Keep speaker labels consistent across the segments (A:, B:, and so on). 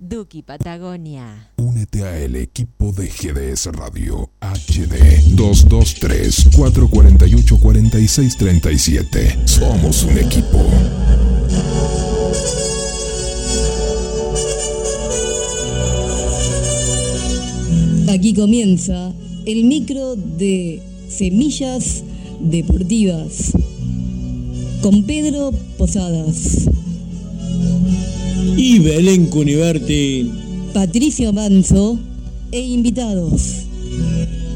A: Duki Patagonia.
B: Únete a el equipo de GDS Radio HD 223 448 4637. Somos un equipo.
C: Aquí comienza el micro de Semillas Deportivas con Pedro Posadas.
D: Y Belén Cuniverti.
C: Patricio Manso e invitados.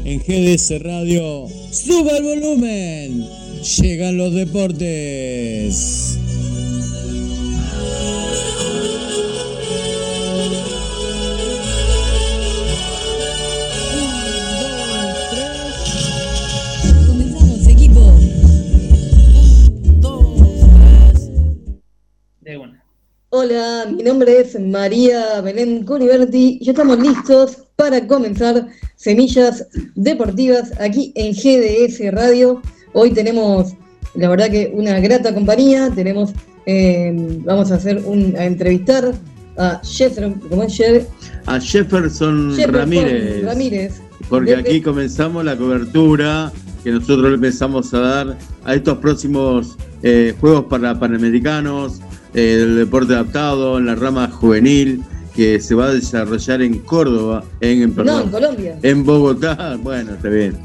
D: En GDS Radio, suba el volumen. Llegan los deportes.
C: Hola, mi nombre es María Belén Cuniverti y ya estamos listos para comenzar Semillas Deportivas aquí en GDS Radio. Hoy tenemos, la verdad que una grata compañía, tenemos, eh, vamos a hacer un, a entrevistar a Jefferson, ¿cómo es
E: A Jefferson,
C: Jefferson
E: Ramírez.
C: Ramírez.
E: Porque
C: Desde-
E: aquí comenzamos la cobertura que nosotros le empezamos a dar a estos próximos eh, Juegos para Panamericanos, eh, del deporte adaptado, en la rama juvenil, que se va a desarrollar en Córdoba, en, en,
C: No, en Colombia.
E: en Bogotá. Bueno, está bien.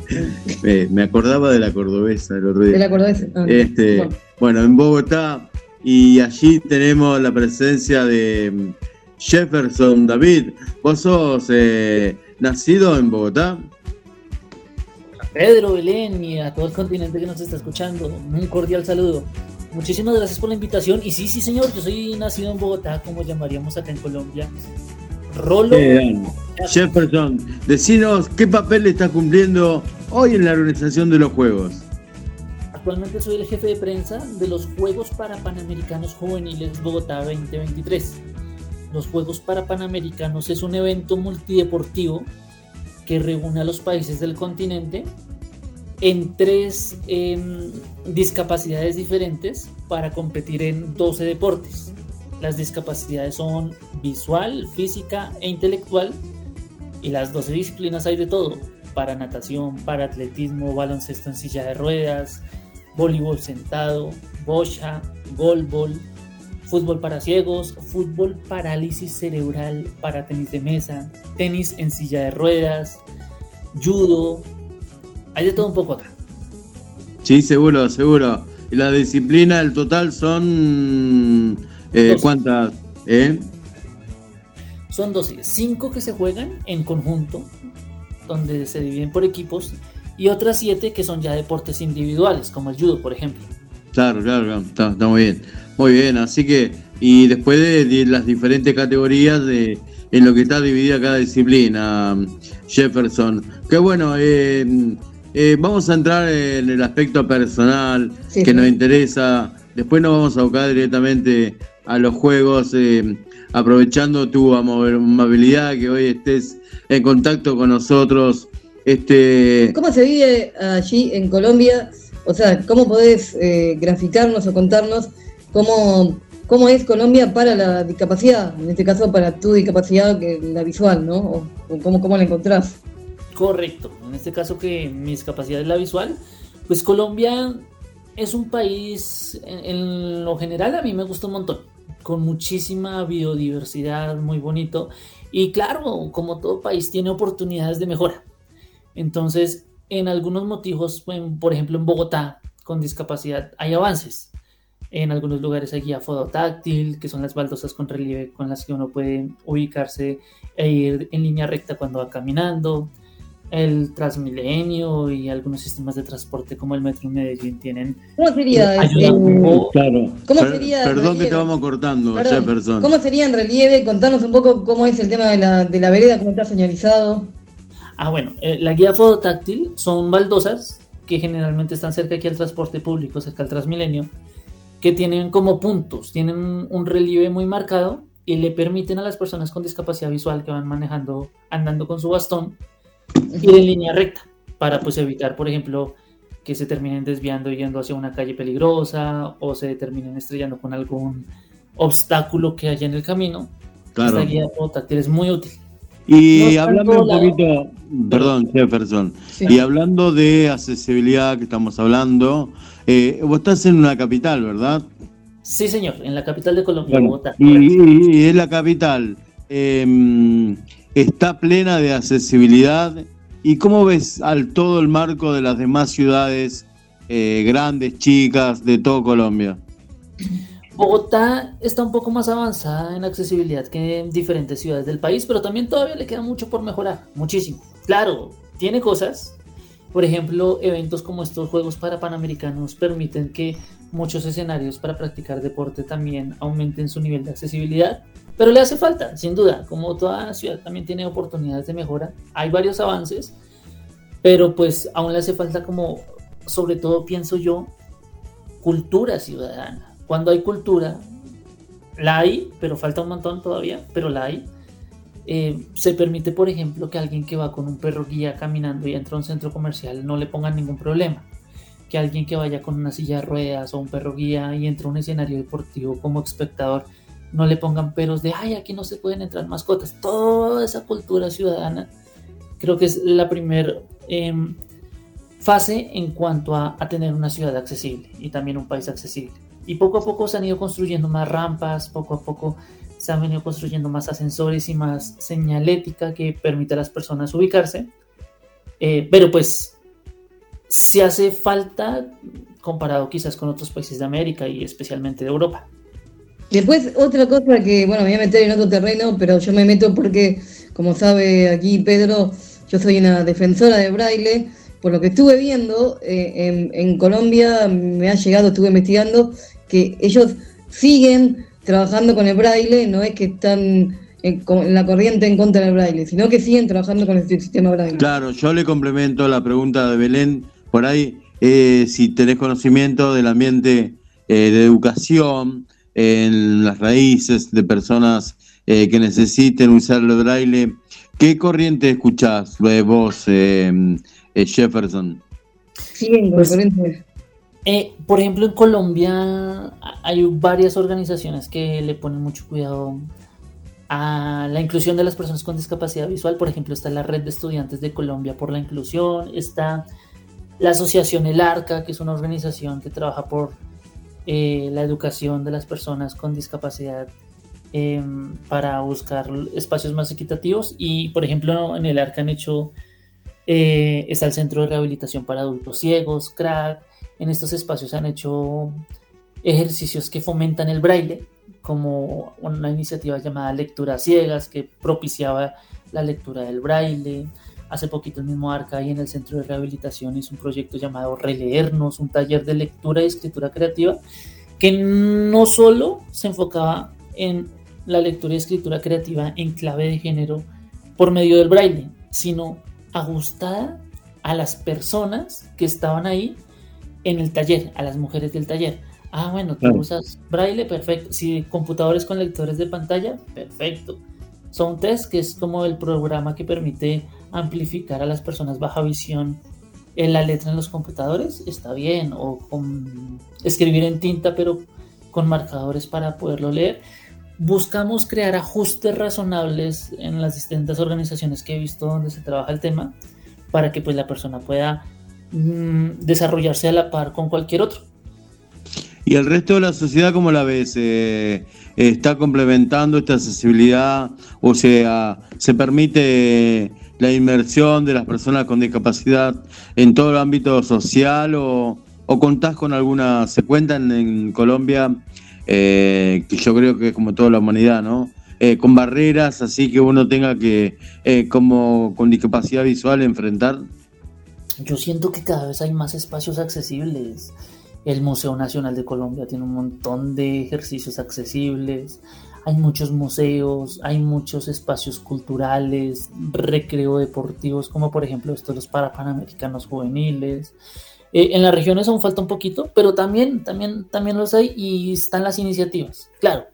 E: Me, me acordaba de la cordobesa el otro día.
C: ¿Te la acordás? Ah,
E: Este,
C: bueno.
E: bueno, en Bogotá, y allí tenemos la presencia de mm, Jefferson David. ¿Vos sos eh, nacido en Bogotá?
F: Pedro, Belén y a todo el continente que nos está escuchando, un cordial saludo. Muchísimas gracias por la invitación. Y sí, sí, señor, yo soy nacido en Bogotá, como llamaríamos acá en Colombia. Rolo.
E: Bien. Jefferson, decinos qué papel está cumpliendo hoy en la organización de los Juegos.
F: Actualmente soy el jefe de prensa de los Juegos para Panamericanos Juveniles Bogotá 2023. Los Juegos para Panamericanos es un evento multideportivo que reúne a los países del continente en tres em, discapacidades diferentes para competir en 12 deportes. Las discapacidades son visual, física e intelectual y las 12 disciplinas hay de todo, para natación, para atletismo, baloncesto en silla de ruedas, voleibol sentado, bocha, golbol, fútbol para ciegos, fútbol parálisis cerebral para tenis de mesa, tenis en silla de ruedas, judo, hay de todo un poco acá.
E: Sí, seguro, seguro. Y la disciplina, el total son... eh. ¿Cuántas? ¿Eh?
F: Son 12, 5 que se juegan en conjunto, donde se dividen por equipos, y otras 7 que son ya deportes individuales, como el judo, por ejemplo.
E: Claro, claro, claro, está, está muy bien. Muy bien, así que, y después de, de las diferentes categorías de en lo que está dividida cada disciplina, Jefferson. Que bueno, eh, eh, vamos a entrar en el aspecto personal
C: Sí,
E: que
C: sí.
E: nos interesa. Después nos vamos a buscar directamente a los juegos, eh, aprovechando tu amabilidad, que hoy estés en contacto con nosotros. Este,
C: ¿Cómo se vive allí en Colombia? O sea, ¿cómo podés eh, graficarnos o contarnos cómo, cómo es Colombia para la discapacidad? En este caso, para tu discapacidad, que la visual, ¿no? O, o cómo, cómo la encontrás.
F: Correcto. En este caso que mi discapacidad es la visual, pues Colombia es un país, en, lo general a mí me gusta un montón, con muchísima biodiversidad, muy bonito. Y claro, como todo país tiene oportunidades de mejora. Entonces, en algunos motivos, por ejemplo en Bogotá, con discapacidad, hay avances. En algunos lugares hay guía fototáctil, que son las baldosas con relieve con las que uno puede ubicarse e ir en línea recta cuando va caminando. El Transmilenio y algunos sistemas de transporte como el Metro Medellín tienen
C: ¿Cómo sería
F: eh, ayuda un poco.
D: Claro.
C: ¿Cómo
E: Per-
C: sería
E: perdón que te vamos cortando, Jefferson.
C: ¿Cómo sería en relieve? Contanos un poco cómo es el tema de la, de la vereda, cómo está señalizado.
F: Ah, bueno, eh, la guía fototáctil son baldosas que generalmente están cerca aquí al transporte público, cerca al Transmilenio, que tienen como puntos, tienen un relieve muy marcado y le permiten a las personas con discapacidad visual que van manejando, andando con su bastón, ir en línea recta para pues evitar, por ejemplo, que se terminen desviando yendo hacia una calle peligrosa o se terminen estrellando con algún obstáculo que haya en el camino.
E: Claro.
F: Esta guía fototáctil es muy útil.
E: Y
F: No
E: hablando un poquito, perdón, Jefferson,
C: Sí.
E: y hablando de accesibilidad que estamos hablando, eh, vos estás en una capital, ¿verdad?
F: Sí, señor, en la capital de Colombia,
E: Bueno,
F: Bogotá.
E: y, y- y es la capital. eh, está plena de accesibilidad. ¿Y cómo ves al todo el marco de las demás ciudades eh, grandes, chicas, de todo Colombia?
F: Bogotá está un poco más avanzada en accesibilidad que en diferentes ciudades del país, pero también todavía le queda mucho por mejorar, muchísimo. Claro, tiene cosas. Por ejemplo, eventos como estos Juegos para Panamericanos permiten que muchos escenarios para practicar deporte también aumenten su nivel de accesibilidad, pero le hace falta, sin duda. Como toda ciudad también tiene oportunidades de mejora, hay varios avances, pero pues aún le hace falta como, sobre todo pienso yo, cultura ciudadana. Cuando hay cultura, la hay, pero falta un montón todavía, pero la hay. Eh, se permite, por ejemplo, que alguien que va con un perro guía caminando y entra a un centro comercial no le pongan ningún problema. Que alguien que vaya con una silla de ruedas o un perro guía y entra a un escenario deportivo como espectador no le pongan peros de, ay, aquí no se pueden entrar mascotas. Toda esa cultura ciudadana creo que es la primera fase en cuanto a, a tener una ciudad accesible y también un país accesible. Y poco a poco se han ido construyendo más rampas, poco a poco se han venido construyendo más ascensores y más señalética que permite a las personas ubicarse. Eh, pero pues si hace falta comparado quizás con otros países de América y especialmente de Europa.
C: Después, otra cosa que, bueno, me voy a meter en otro terreno, pero yo me meto porque, como sabe aquí Pedro, yo soy una defensora de braille. Por lo que estuve viendo, eh, en, en Colombia me ha llegado, estuve investigando, que ellos siguen trabajando con el braille, no es que están en, con- en la corriente en contra del braille, sino que siguen trabajando con el sistema braille.
E: Claro, yo le complemento la pregunta de Belén por ahí, eh, si tenés conocimiento del ambiente eh, de educación en las raíces de personas eh, que necesiten usar el braille, ¿qué corriente escuchás eh, vos, eh, eh, Jefferson?
C: Con
F: Pues-. Eh, por ejemplo, en Colombia a- hay varias organizaciones que le ponen mucho cuidado a la inclusión de las personas con discapacidad visual. Por ejemplo, está la Red de Estudiantes de Colombia por la Inclusión, está la Asociación El Arca, que es una organización que trabaja por eh, la educación de las personas con discapacidad eh, para buscar espacios más equitativos. Y, por ejemplo, en El Arca han hecho, eh, está el Centro de Rehabilitación para Adultos Ciegos, CRAC, en estos espacios han hecho ejercicios que fomentan el braille, como una iniciativa llamada Lectura Ciegas, que propiciaba la lectura del braille. Hace poquito el mismo Arca y en el Centro de Rehabilitación hizo un proyecto llamado Releernos, un taller de lectura y escritura creativa, que no solo se enfocaba en la lectura y escritura creativa en clave de género por medio del braille, sino ajustada a las personas que estaban ahí en el taller, a las mujeres del taller. Ah, bueno, tú
D: Claro.
F: usas braille, perfecto. Si computadores con lectores de pantalla, perfecto. Soundtest, que es como el programa que permite amplificar a las personas baja visión en la letra en los computadores, está bien. O con escribir en tinta, pero con marcadores para poderlo leer. Buscamos crear ajustes razonables en las distintas organizaciones que he visto donde se trabaja el tema para que pues la persona pueda mm, desarrollarse a la par con cualquier otro.
E: ¿Y el resto de la sociedad cómo la ves? Eh, ¿Está complementando esta accesibilidad? O sea, ¿se permite la inmersión de las personas con discapacidad en todo el ámbito social o, o contás con alguna, se cuentan en Colombia, eh, que yo creo que como toda la humanidad, ¿no? Eh, con barreras así que uno tenga que, eh, como con discapacidad visual, enfrentar.
F: Yo siento que cada vez hay más espacios accesibles. El Museo Nacional de Colombia tiene un montón de ejercicios accesibles. Hay muchos museos, hay muchos espacios culturales, recreo deportivos, como por ejemplo estos los para panamericanos juveniles. Eh, en las regiones aún falta un poquito, pero también, también, también los hay y están las iniciativas. Claro,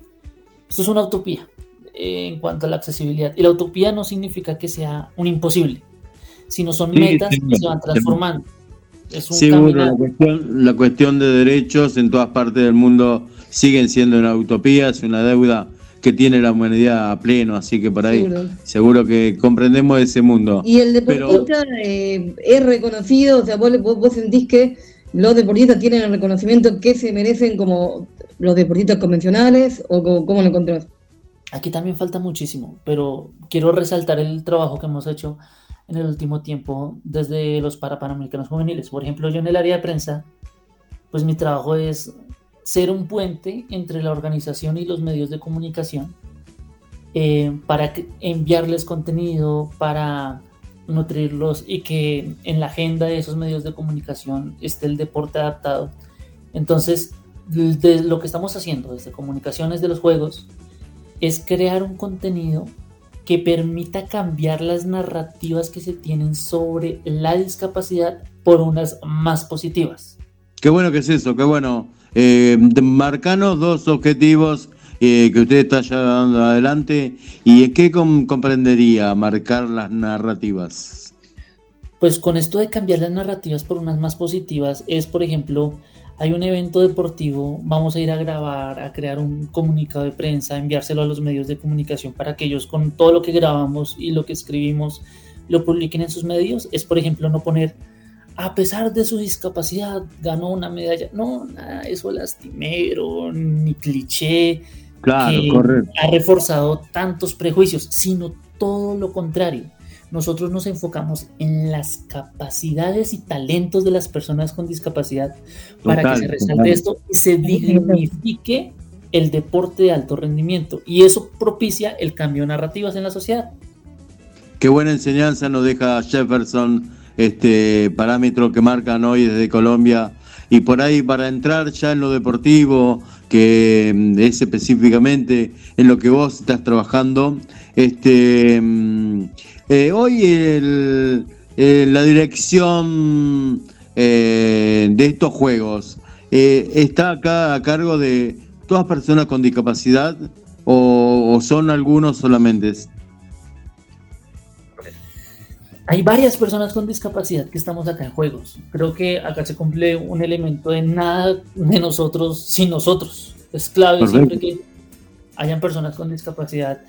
F: esto es una utopía eh, en cuanto a la accesibilidad. Y la utopía no significa que sea un imposible, sino son
E: Sí,
F: metas
E: sí,
F: que se van transformando. Es un
E: la cuestión, la cuestión de derechos en todas partes del mundo siguen siendo una utopía, es una deuda que tiene la humanidad a pleno, así que por ahí
C: Seguro.
E: seguro, que comprendemos ese mundo.
C: Y el
E: Pero-
C: deportista eh, es reconocido, o sea, vos, vos, vos sentís que los deportistas tienen el reconocimiento que se merecen como los deportistas convencionales o cómo lo encontrás.
F: Aquí también falta muchísimo, pero quiero resaltar el trabajo que hemos hecho en el último tiempo desde los Parapanamericanos Juveniles. Por ejemplo, yo en el área de prensa, pues mi trabajo es ser un puente entre la organización y los medios de comunicación eh, para enviarles contenido, para nutrirlos y que en la agenda de esos medios de comunicación esté el deporte adaptado. Entonces, de lo que estamos haciendo desde comunicaciones de los juegos es crear un contenido que permita cambiar las narrativas que se tienen sobre la discapacidad por unas más positivas.
E: Qué bueno que es eso, qué bueno. Eh, marcanos dos objetivos eh, que usted está llevando adelante y qué com- comprendería marcar las narrativas.
F: Pues con esto de cambiar las narrativas por unas más positivas es, por ejemplo, hay un evento deportivo, vamos a ir a grabar, a crear un comunicado de prensa, enviárselo a los medios de comunicación para que ellos con todo lo que grabamos y lo que escribimos lo publiquen en sus medios. Es, por ejemplo, no poner, a pesar de su discapacidad, ganó una medalla. No, nada, eso lastimero, ni cliché,
E: Claro,
F: que
E: correcto.
F: ha reforzado tantos prejuicios, sino todo lo contrario. Nosotros nos enfocamos en las capacidades y talentos de las personas con discapacidad para
E: Total,
F: que se resalte
E: total.
F: esto y se dignifique el deporte de alto rendimiento. Y eso propicia el cambio de narrativas en la sociedad.
E: Qué buena enseñanza nos deja Jefferson, este parámetro que marcan hoy desde Colombia. Y por ahí, para entrar ya en lo deportivo, que mm, es específicamente en lo que vos estás trabajando, este mm, eh, hoy el- eh, la dirección eh, de estos juegos eh, está acá a cargo de todas personas con discapacidad o, o son algunos solamente.
F: Hay varias personas con discapacidad que estamos acá en juegos. Creo que acá se cumple un elemento de nada de nosotros sin nosotros. Es clave
E: Perfecto.
F: siempre que hayan personas con discapacidad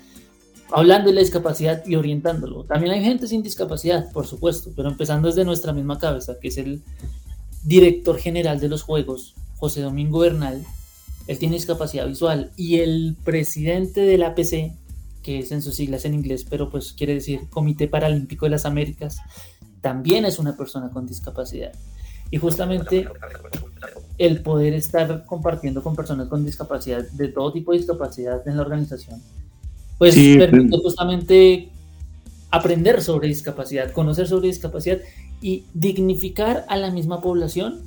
F: hablando de la discapacidad y orientándolo. También hay gente sin discapacidad, por supuesto, pero empezando desde nuestra misma cabeza, que es el director general de los juegos, José Domingo Bernal. Él tiene discapacidad visual y el presidente del APC, que es en sus siglas en inglés, pero pues quiere decir Comité Paralímpico de las Américas, también es una persona con discapacidad. Y justamente el poder estar compartiendo con personas con discapacidad, de todo tipo de discapacidad en la organización, pues
E: Sí,
F: permite
E: pero-
F: justamente aprender sobre discapacidad, conocer sobre discapacidad y dignificar a la misma población.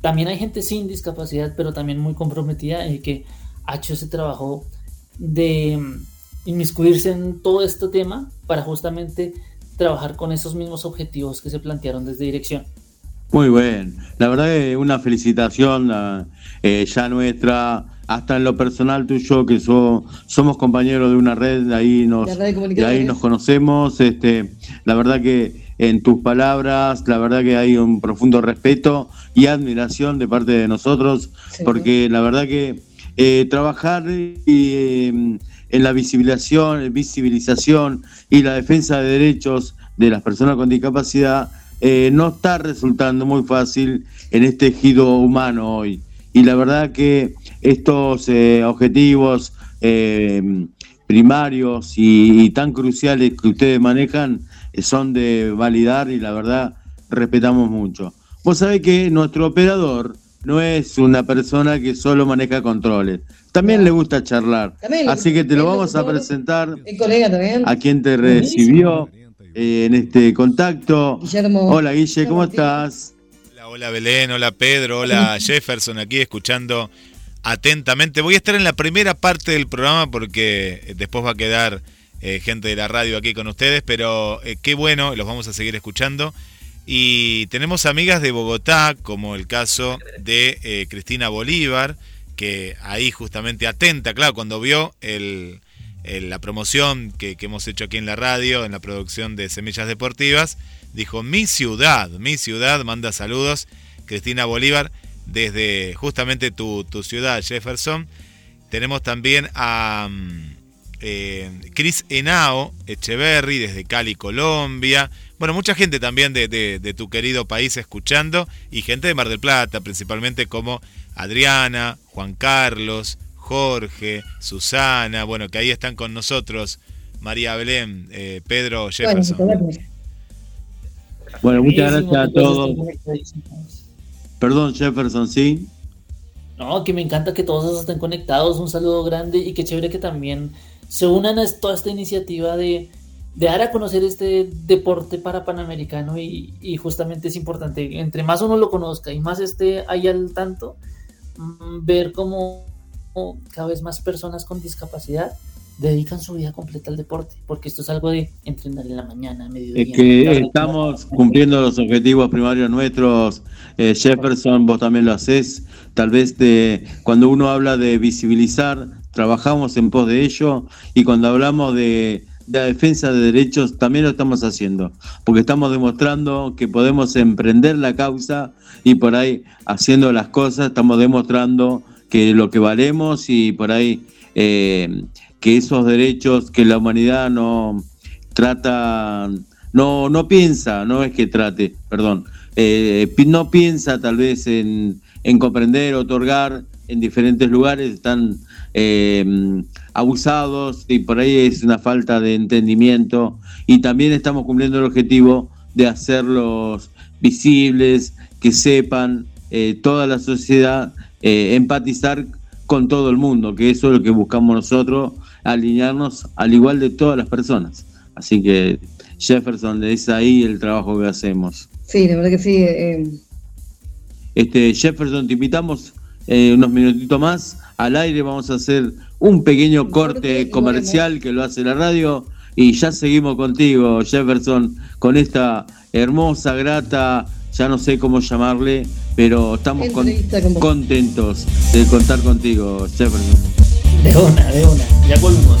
F: También hay gente sin discapacidad, pero también muy comprometida y que ha hecho ese trabajo de inmiscuirse en todo este tema para justamente trabajar con esos mismos objetivos que se plantearon desde dirección.
E: Muy bien, la verdad que una felicitación eh, ya nuestra, hasta en lo personal tuyo, que so- somos compañeros de una red, de ahí nos,
C: de
E: ahí nos conocemos, este, la verdad que en tus palabras, la verdad que hay un profundo respeto y admiración de parte de nosotros,
C: Sí.
E: porque la verdad que eh, trabajar y, eh, en la visibilización, visibilización y la defensa de derechos de las personas con discapacidad eh, no está resultando muy fácil en este ejido humano hoy. Y la verdad que estos eh, objetivos eh, primarios y, y tan cruciales que ustedes manejan son de validar y la verdad respetamos mucho. vos sabés que nuestro operador no es una persona que solo maneja controles. También le gusta charlar.
C: También le-
E: Así que te lo vamos a presentar
C: El colega también.
E: a quien te recibió eh, en este contacto.
C: Guillermo.
E: Hola Guille, ¿cómo estás?
G: Hola, hola Belén, hola Pedro, hola Jefferson, aquí escuchando atentamente. Voy a estar en la primera parte del programa porque después va a quedar eh, gente de la radio aquí con ustedes, pero eh, qué bueno, los vamos a seguir escuchando. Y tenemos amigas de Bogotá, como el caso de eh, Cristina Bolívar, que ahí justamente atenta, claro, cuando vio el, la promoción que, que hemos hecho aquí en la radio, en la producción de Semillas Deportivas, dijo, mi ciudad, mi ciudad, manda saludos, Cristina Bolívar, desde justamente tu, tu ciudad, Jefferson. Tenemos también a mm, eh, Cris Henao Echeverry, desde Cali, Colombia. Bueno, mucha gente también de, de- de tu querido país escuchando y gente de Mar del Plata, principalmente como Adriana, Juan Carlos, Jorge, Susana, bueno, que ahí están con nosotros, María Belén, eh, Pedro Jefferson.
E: Bueno, muchas gracias a
F: todos.
E: Perdón Jefferson, ¿sí?
F: No, que me encanta que todos estén conectados, un saludo grande y qué chévere que también se unan a toda esta iniciativa de, de dar a conocer este deporte para Panamericano y, y justamente es importante, entre más uno lo conozca y más esté ahí al tanto, ver cómo cada vez más personas con discapacidad dedican su vida completa al deporte, porque esto es algo de entrenar en la mañana, mediodía.
E: Es que
F: tarde,
E: estamos cumpliendo los objetivos primarios nuestros. Eh, Jefferson, vos también lo haces. Tal vez de, cuando uno habla de visibilizar, trabajamos en pos de ello. Y cuando hablamos de, de la defensa de derechos, también lo estamos haciendo. Porque estamos demostrando que podemos emprender la causa y por ahí, haciendo las cosas, estamos demostrando que lo que valemos y por ahí eh, que esos derechos que la humanidad no trata, no, no piensa, no es que trate, perdón, eh, no piensa tal vez en, en comprender, otorgar en diferentes lugares, están eh, abusados y por ahí es una falta de entendimiento y también estamos cumpliendo el objetivo de hacerlos visibles, que sepan eh, toda la sociedad, eh, empatizar con todo el mundo, que eso es lo que buscamos nosotros, alinearnos al igual de todas las personas. Así que Jefferson, es ahí el trabajo que hacemos.
C: Sí, la verdad que sí. eh,
E: Este, Jefferson, te invitamos unos minutitos más al aire, vamos a hacer un pequeño
C: corte
E: comercial que lo hace la radio y ya seguimos contigo, Jefferson, con esta hermosa, grata, ya no sé cómo llamarle, pero estamos con- contentos de contar contigo, Jefferson.
F: De una, de una, ya volvemos.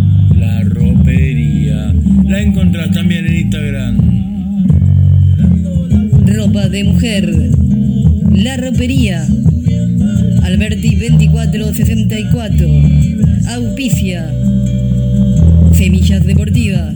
D: La ropería. La encontrás también en Instagram.
H: Ropa de mujer. La ropería. Alberti 2464. Auspicia. Semillas deportivas.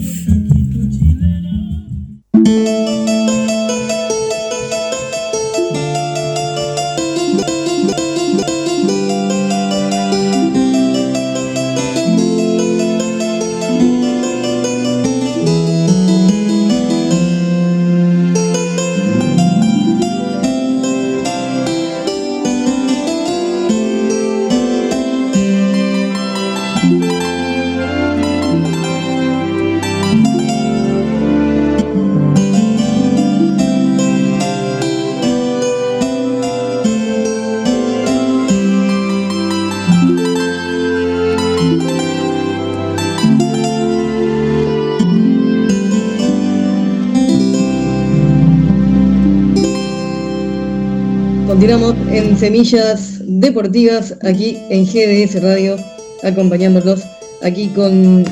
C: Continuamos en Semillas Deportivas, aquí en GDS Radio, acompañándolos aquí con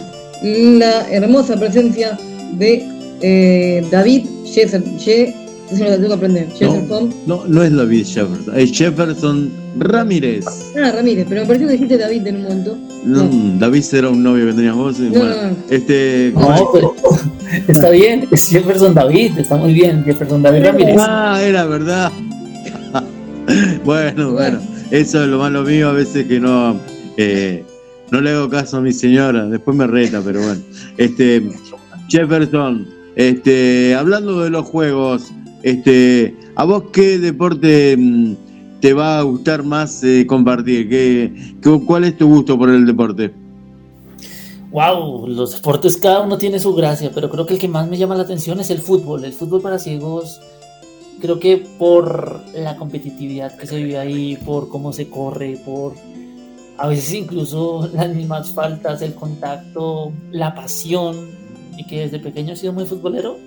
C: la hermosa presencia de eh, David Jefferson. Je, eso lo tengo que aprender. Jefferson.
E: No, no es David Jefferson, es Jefferson Ramírez.
C: Ah, Ramírez, pero me pareció que dijiste David en un momento.
E: No, David era un novio que tenías vos. y
C: No,
E: bueno,
C: no, no.
E: Este,
F: No, pero está bien, es Jefferson David, está muy bien, Jefferson David Ramírez.
E: Ah, era verdad. bueno, bueno, eso es lo malo mío, a veces que no, eh, no le hago caso a mi señora, después me reta, pero bueno. Este, Jefferson, este, hablando de los juegos, este, ¿a vos qué deporte mm, te va a gustar más eh, compartir? ¿Qué, qué- ¿Cuál es tu gusto por el deporte?
F: Wow, los deportes cada uno tiene su gracia, pero creo que el que más me llama la atención es el fútbol. El fútbol para ciegos, creo que por la competitividad que se vive ahí, por cómo se corre, por a veces incluso las mismas faltas, el contacto, la pasión, y que desde pequeño he sido muy futbolero.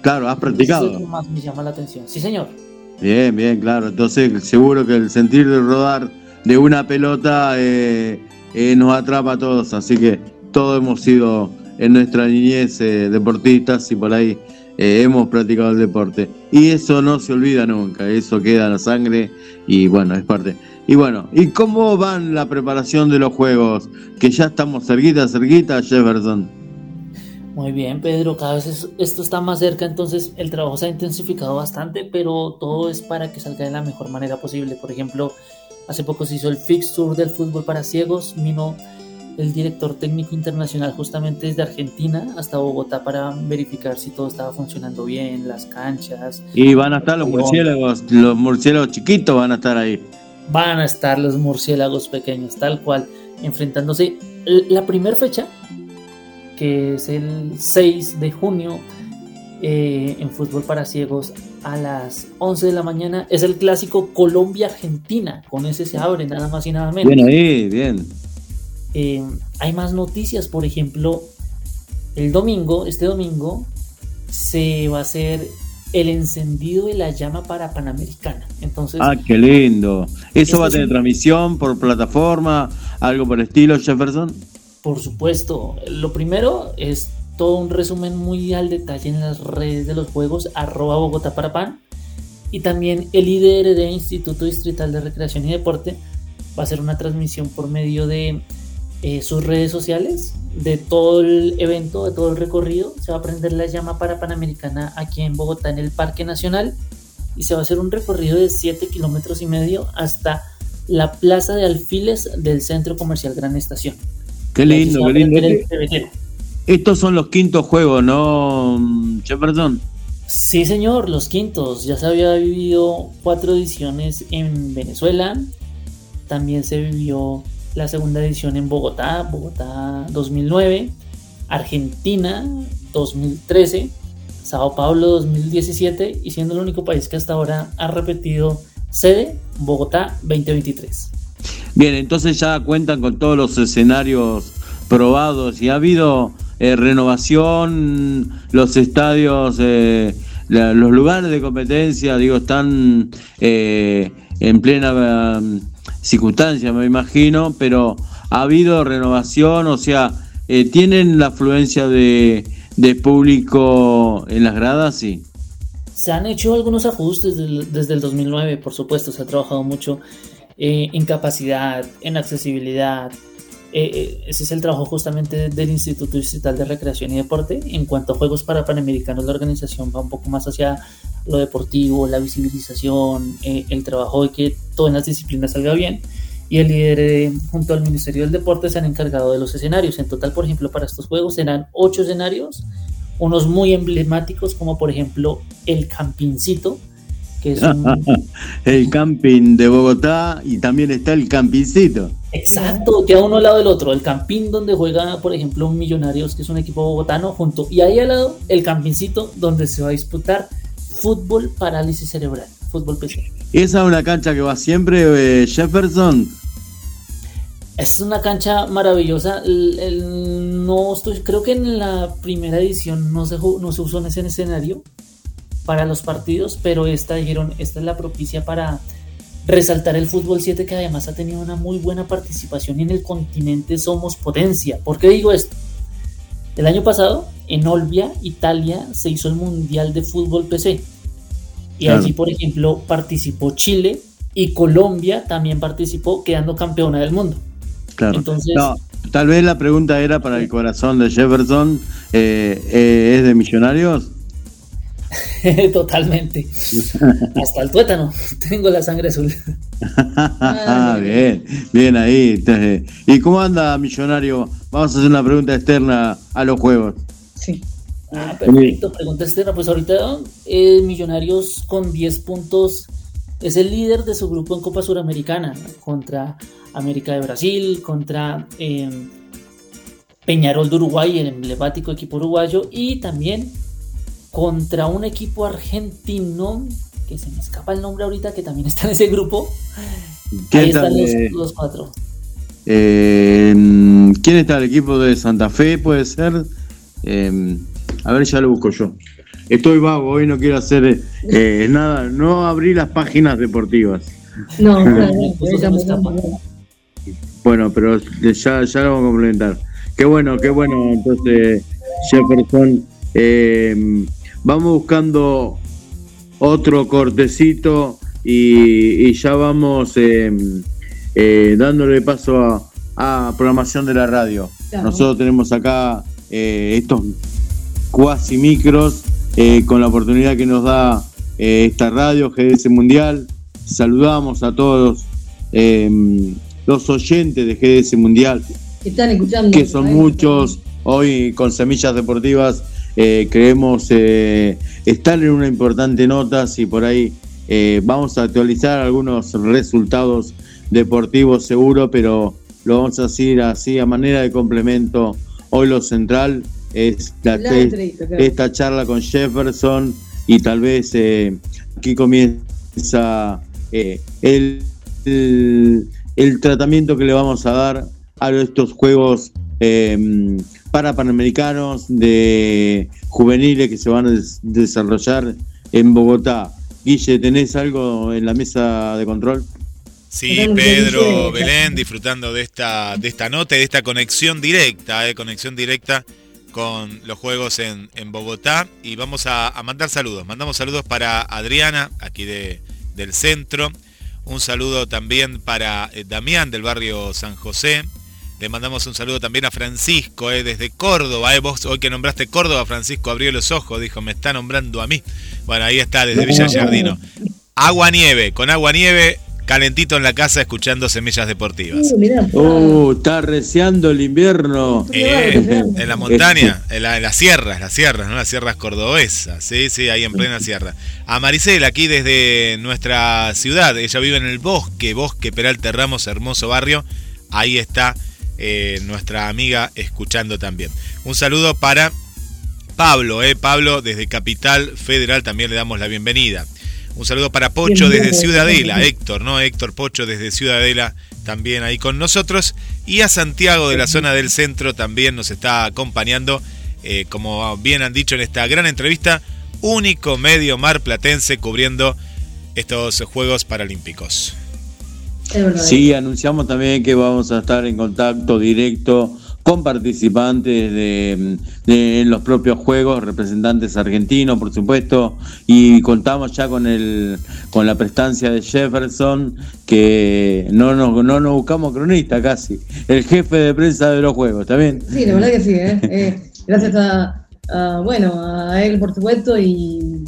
E: Claro, has
F: Eso
E: practicado.
F: es lo que más me llama la atención. Sí, señor.
E: Bien, bien, claro. Entonces, seguro que el sentir de rodar de una pelota eh, eh, nos atrapa a todos. Así que todos hemos sido en nuestra niñez eh, deportistas y por ahí eh, hemos practicado el deporte. Y eso no se olvida nunca, eso queda en la sangre y bueno, es parte. Y bueno, ¿y cómo van la preparación de los juegos? Que ya estamos cerquita, cerquita, Jefferson.
F: Muy bien, Pedro, cada vez es- esto está más cerca, entonces el trabajo se ha intensificado bastante, pero todo es para que salga de la mejor manera posible. Por ejemplo, hace poco se hizo el fixture del fútbol para ciegos, vino el director técnico internacional justamente desde Argentina hasta Bogotá para verificar si todo estaba funcionando bien, las canchas.
E: Y van a estar los murciélagos, los murciélagos chiquitos van a estar ahí.
F: Van a estar los murciélagos pequeños, tal cual, enfrentándose. La primera fecha, que es el 6 de junio, eh, en fútbol para ciegos a las 11 de la mañana, es el clásico Colombia-Argentina. Con ese se abre, nada más y nada menos.
E: Bien ahí, bien.
F: Eh, hay más noticias, por ejemplo, el domingo, este domingo, se va a hacer el encendido de la llama para Panamericana. Entonces,
E: Ah, qué lindo. ¿Eso
F: Esto
E: va a tener
F: un-
E: transmisión por plataforma? ¿Algo por el estilo, Jefferson?
F: Por supuesto, lo primero es todo un resumen muy al detalle en las redes de los juegos, arroba Bogotá para Pan. Y también el IDRD, Instituto Distrital de Recreación y Deporte, va a hacer una transmisión por medio de eh, sus redes sociales, de todo el evento, de todo el recorrido. Se va a prender la llama para Panamericana aquí en Bogotá, en el Parque Nacional. Y se va a hacer un recorrido de 7 kilómetros y medio hasta la Plaza de Alfiles del Centro Comercial Gran Estación.
E: Qué lindo, qué lindo. Estos son los quintos juegos, ¿no, Jefferson?
F: Sí, señor, los quintos. Ya se había vivido cuatro ediciones en Venezuela. También se vivió la segunda edición en Bogotá, Bogotá 2009, Argentina 2013, Sao Paulo 2017 y siendo el único país que hasta ahora ha repetido sede, Bogotá 2023.
E: Bien, entonces ya cuentan con todos los escenarios probados y ha habido eh, renovación, los estadios, eh, los lugares de competencia, digo, están eh, en plena eh, circunstancia, me imagino, pero ha habido renovación, o sea, eh, ¿tienen la afluencia de, de público en las gradas? Sí.
F: Se han hecho algunos ajustes desde el 2009, por supuesto, se ha trabajado mucho eh, en capacidad, en accesibilidad. Eh, eh, ese es el trabajo justamente del Instituto Distrital de Recreación y Deporte. En cuanto a Juegos para Panamericanos, la organización va un poco más hacia lo deportivo, la visibilización, eh, el trabajo de que todas las disciplinas salga bien. Y el líder eh, junto al Ministerio del Deporte se han encargado de los escenarios. En total, por ejemplo, para estos juegos serán ocho escenarios unos muy emblemáticos como por ejemplo el Campincito, que es un...
E: el camping de Bogotá y también está el campincito.
F: Exacto, queda uno al lado del otro, el Campín donde juega por ejemplo un Millonarios, que es un equipo bogotano, junto, y ahí al lado el Campincito donde se va a disputar fútbol parálisis cerebral, fútbol PC.
E: Esa es una cancha que va siempre, eh, Jefferson.
F: Es una cancha maravillosa. el- el- no estoy, creo que en la primera edición no se, no se usó en ese escenario para los partidos, pero esta dijeron, esta es la propicia para Resaltar el fútbol 7 que además ha tenido una muy buena participación y en el continente somos potencia. ¿Por qué digo esto? El año pasado, en Olbia, Italia, se hizo el Mundial de Fútbol PC. Y
E: Claro.
F: allí, por ejemplo, participó Chile y Colombia también participó quedando campeona del mundo.
E: Claro.
F: Entonces-
E: No, tal vez la pregunta era para el corazón de Jefferson. eh, eh, ¿Es de Millonarios?
F: Totalmente. Hasta el tuétano. Tengo la sangre azul.
E: Ah, bien, bien ahí. ¿Y cómo anda Millonario? Vamos a hacer una pregunta externa a los juegos.
C: Sí.
F: Ah, perfecto. Pregunta externa. Pues ahorita eh, Millonarios con 10 puntos es el líder de su grupo en Copa Suramericana contra América de Brasil, contra eh, Peñarol de Uruguay, el emblemático equipo uruguayo, y también contra un equipo argentino que se me escapa el nombre ahorita, que también está en ese grupo.
E: ¿Quién
F: Ahí
E: está,
F: están los, los cuatro.
E: eh, ¿Quién está el equipo de Santa Fe? ¿Puede ser? Eh, a ver, ya lo busco yo. Estoy vago, hoy no quiero hacer eh, nada, no abrí las páginas deportivas.
C: No, no.
E: Bueno, pero ya, ya lo vamos a complementar. Qué bueno, qué bueno. Entonces, Jefferson, eh, vamos buscando otro cortecito y, y ya vamos eh, eh, dándole paso a, a programación de la radio.
C: Claro.
E: Nosotros tenemos acá eh, estos cuasi micros eh, con la oportunidad que nos da esta radio GDS Mundial. Saludamos a todos eh, los oyentes de GDS Mundial,
C: que están escuchando.
E: que son muchos. Hoy con Semillas Deportivas eh, creemos eh, estar en una importante nota, si por ahí eh, vamos a actualizar algunos resultados deportivos seguro, pero lo vamos a decir así a manera de complemento. Hoy lo central es la,
C: La
E: te-
C: entrevista, claro.
E: esta charla con Jefferson y tal vez aquí comienza el, el, el tratamiento que le vamos a dar a estos juegos para panamericanos de juveniles que se van a des- desarrollar en Bogotá. Guille, ¿tenés algo en la mesa de control?
G: Sí, Pedro Belén disfrutando de esta, de esta nota y de esta conexión directa, eh, conexión directa con los juegos en, en Bogotá. Y vamos a, a mandar saludos. Mandamos saludos para Adriana, aquí de, del centro. Un saludo también para eh, Damián del barrio San José. Le mandamos un saludo también a Francisco, eh, desde Córdoba. eh. Vos hoy que nombraste Córdoba, Francisco abrió los ojos, dijo, me está nombrando a mí. Bueno, ahí está, desde Villa Giardino. Agua nieve, con agua nieve, calentito en la casa, escuchando semillas deportivas.
C: Uh,
E: Uh, está reciando el invierno.
G: Eh, en la montaña, en, la- en las sierras, las sierras, ¿no? Las sierras cordobesas, sí, sí, ahí en plena sierra. A Maricela, aquí desde nuestra ciudad, ella vive en el bosque, bosque Peralta Ramos, hermoso barrio. Ahí está eh, nuestra amiga escuchando también. Un saludo para Pablo, eh, Pablo desde Capital Federal también le damos la bienvenida. Un saludo para Pocho desde Ciudadela, Héctor, ¿no? Héctor Pocho desde Ciudadela también ahí con nosotros. Y a Santiago de la zona del centro también nos está acompañando, eh, como bien han dicho en esta gran entrevista, único medio mar platense cubriendo estos Juegos Paralímpicos.
E: Sí, anunciamos también que vamos a estar en contacto directo con participantes de, de los propios juegos, representantes argentinos, por supuesto, y contamos ya con el con la prestancia de Jefferson, que no nos, no nos buscamos cronista casi, el jefe de prensa de los juegos, ¿está bien?
C: Sí, la verdad que sí, ¿eh? Eh, gracias a, a, bueno, a él, por supuesto, y,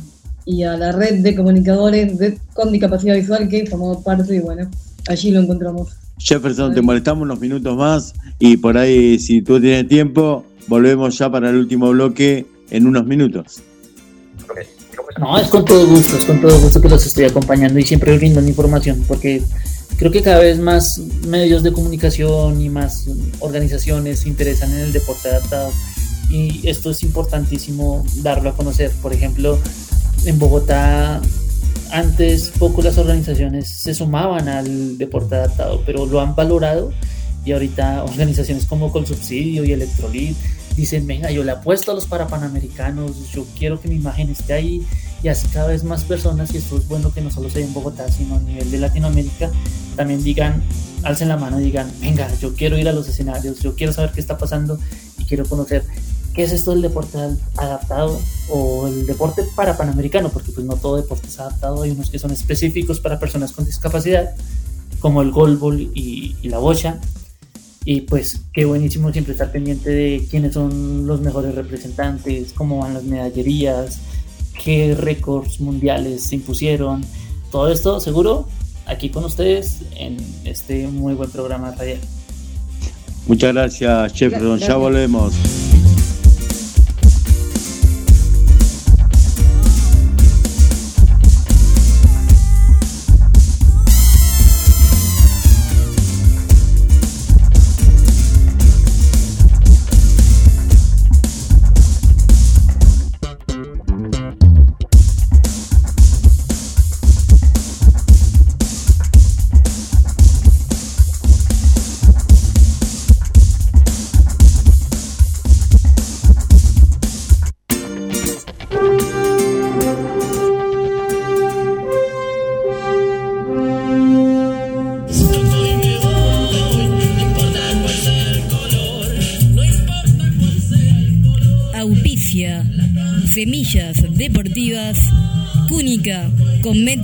C: y a la red de comunicadores de- con discapacidad visual que formó parte y bueno, allí lo encontramos.
E: Jefferson, te molestamos unos minutos más y por ahí, si tú tienes tiempo, volvemos ya para el último bloque en unos minutos.
F: No, es con todo gusto, es con todo gusto que los estoy acompañando y siempre brindando información, porque creo que cada vez más medios de comunicación y más organizaciones se interesan en el deporte adaptado y esto es importantísimo darlo a conocer. Por ejemplo, en Bogotá antes poco las organizaciones se sumaban al deporte adaptado, pero lo han valorado y ahorita organizaciones como Colsubsidio y Electrolit dicen, venga, yo le apuesto a los parapanamericanos, yo quiero que mi imagen esté ahí y así cada vez más personas, y esto es bueno que no solo sea en Bogotá, sino a nivel de Latinoamérica, también digan, alcen la mano y digan, venga, yo quiero ir a los escenarios, yo quiero saber qué está pasando y quiero conocer qué es esto del deporte adaptado o el deporte para panamericano, porque pues no todo deporte es adaptado, hay unos que son específicos para personas con discapacidad, como el goalball y, y la bocha. Y pues qué buenísimo siempre estar pendiente de quiénes son los mejores representantes, cómo van las medallerías, qué récords mundiales se impusieron. Todo esto seguro aquí con ustedes en este muy buen programa radial.
E: Muchas gracias, Jefferson. Ya volvemos.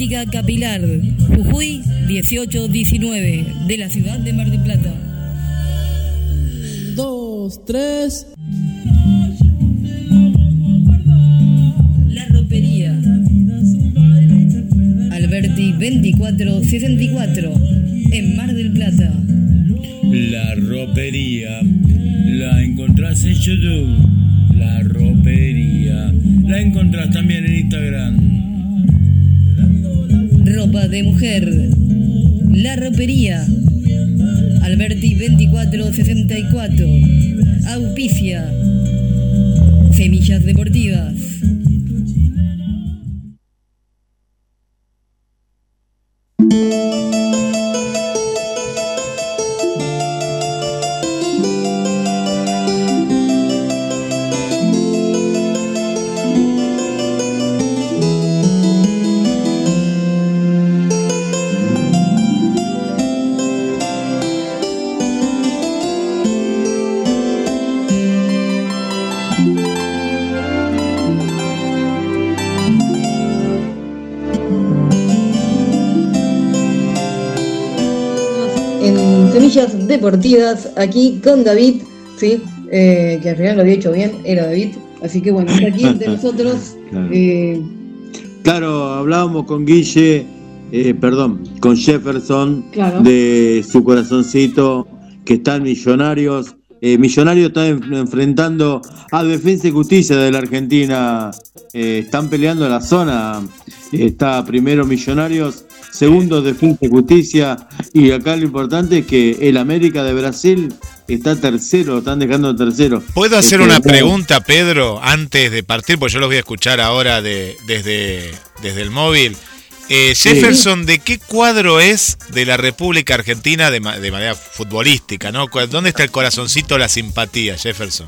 H: Capilar. Jujuy 1819. De la ciudad de Mar del Plata.
I: Dos, tres.
H: La ropería. Alberti 2464. En Mar del Plata.
D: La ropería la encontrás en YouTube. La ropería la encontrás también en Instagram.
H: Ropa de mujer. La ropería. Alberti 2464. Auspicia. Semillas deportivas.
C: Deportivas, aquí con David, ¿sí? Eh, que al final lo había hecho bien, era David. Así que bueno, está aquí entre nosotros.
E: Claro.
C: eh,
E: Claro, hablábamos con Guille, eh, perdón, con Jefferson
C: Claro.
E: de su corazoncito que están millonarios. Eh, Millonarios está en- enfrentando a Defensa y Justicia de la Argentina. Eh, están peleando la zona. Está primero Millonarios, segundo Defensa y Justicia. Y acá lo importante es que el América de Brasil está tercero, están dejando tercero.
G: ¿Puedo hacer
E: Este,
G: una pregunta, Pedro, antes de partir? Porque yo los voy a escuchar ahora de, desde, desde el móvil. Eh, Jefferson, ¿de qué cuadro es de la República Argentina de, ma- de manera futbolística? ¿no? ¿Dónde está el corazoncito, la simpatía, Jefferson?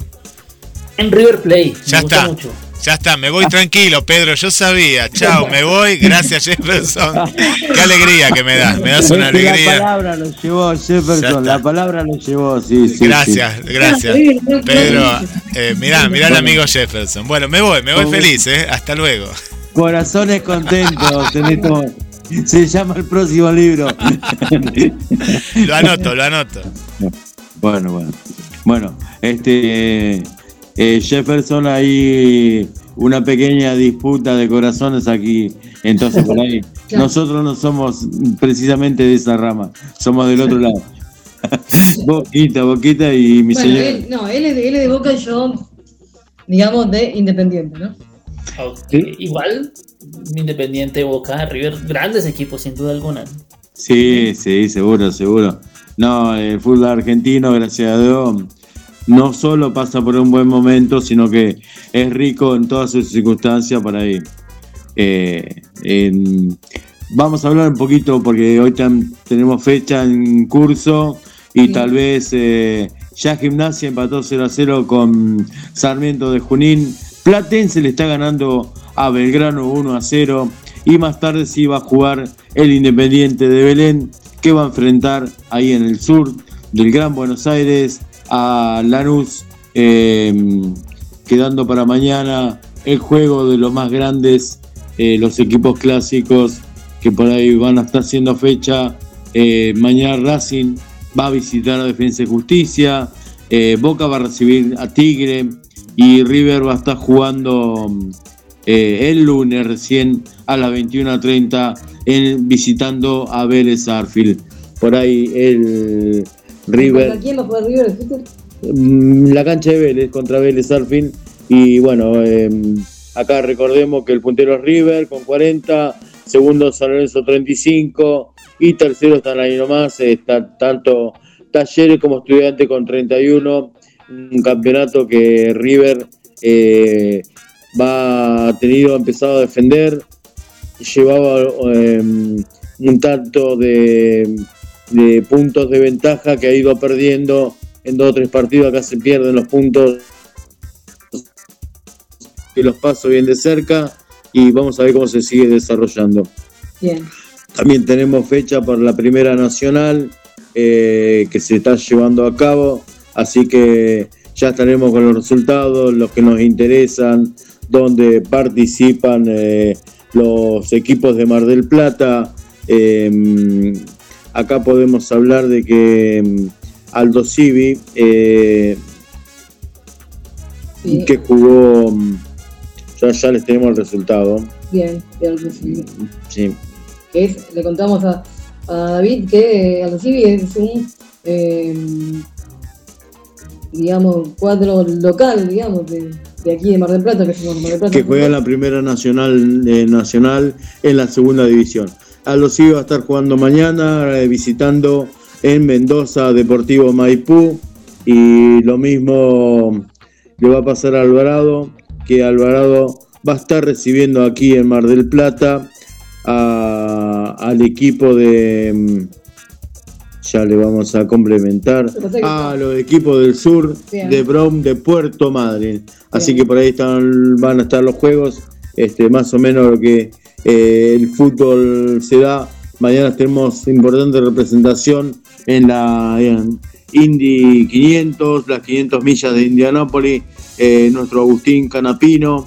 F: En River Play,
G: Ya
F: me gusta
G: está.
F: mucho.
G: Ya está, me voy tranquilo, Pedro, yo sabía. Chao, me voy. Gracias, Jefferson. Qué alegría que me das, me das una
E: es que La
G: alegría.
E: palabra lo llevó Jefferson, la palabra lo llevó, sí, sí.
G: Gracias,
E: sí.
G: gracias.
C: Ah, sí,
G: Pedro, eh, mirá, mirá al amigo Jefferson. Bueno, me voy, me voy feliz, ¿eh? Hasta luego.
E: Corazones contentos en esto. Se llama el próximo libro.
G: Lo anoto, lo anoto.
E: Bueno, bueno. Bueno, este eh, Jefferson hay una pequeña disputa de corazones aquí, entonces por ahí.
C: Claro.
E: Nosotros no somos precisamente de esa rama, somos del otro lado. boquita, boquita y mi
C: bueno,
E: señor.
C: él, no, él es, de, él es de Boca y yo, digamos, de Independiente, ¿no?
F: Ok, Igual, Independiente, Boca, River, grandes equipos sin duda alguna.
E: Sí, sí, seguro, seguro. No, el fútbol argentino, gracias a Dios, no solo pasa por un buen momento, sino que es rico en todas sus circunstancias para ir. Eh, en- vamos a hablar un poquito porque hoy tam- tenemos fecha en curso y
C: Sí.
E: tal vez eh, ya Gimnasia empató 0 a 0 con Sarmiento de Junín. Platense le está ganando a Belgrano 1 a 0 y más tarde se iba a jugar el Independiente de Belén que va a enfrentar ahí en el sur del Gran Buenos Aires a Lanús, eh, quedando para mañana el juego de los más grandes, eh, los equipos clásicos que por ahí van a estar haciendo fecha. Eh, mañana Racing va a visitar a Defensa y Justicia, eh, Boca va a recibir a Tigre y River va a estar jugando eh, el lunes recién a las 21.30 en, visitando a Vélez Arfield. Por ahí el River...
C: ¿A quién a jugar River?
E: Mm, la cancha de Vélez contra Vélez Arfield y bueno eh, acá recordemos que el puntero es River con 40 segundo San Lorenzo 35 y tercero están ahí nomás está tanto Talleres como Estudiantes con 31 un campeonato que River eh, va ha tenido ha empezado a defender llevaba eh, un tanto de, de puntos de ventaja que ha ido perdiendo en dos o tres partidos acá se pierden los puntos que los paso bien de cerca y vamos a ver cómo se sigue desarrollando.
C: Bien.
E: También tenemos fecha para la Primera Nacional eh, que se está llevando a cabo, así que ya estaremos con los resultados, los que nos interesan, donde participan eh, los equipos de Mar del Plata. Eh, acá podemos hablar de que mm, Aldo Civi, eh,
C: Sí.
E: que jugó, mm, ya, ya les tenemos el resultado.
C: Bien, de Aldo Civi.
E: Sí.
C: Que es, le contamos a, a David que Aldo Civi es un, eh, digamos, cuadro local, digamos, de, aquí de Mar del Plata, que es Mar del Plata.
E: que juega en la primera nacional, eh, nacional en la segunda división. Aldo Civi va a estar jugando mañana, eh, visitando en Mendoza Deportivo Maipú. Y lo mismo le va a pasar a Alvarado, que Alvarado va a estar recibiendo aquí en Mar del Plata a- al equipo de... Ya le vamos a complementar. A los equipos del sur
C: Bien.
E: de Brom de Puerto Madryn. Así que por ahí están, van a estar los juegos, este, más o menos lo que eh, el fútbol se da. Mañana tenemos importante representación en la en Indy 500, las 500 millas de Indianápolis. eh, nuestro Agustín Canapino,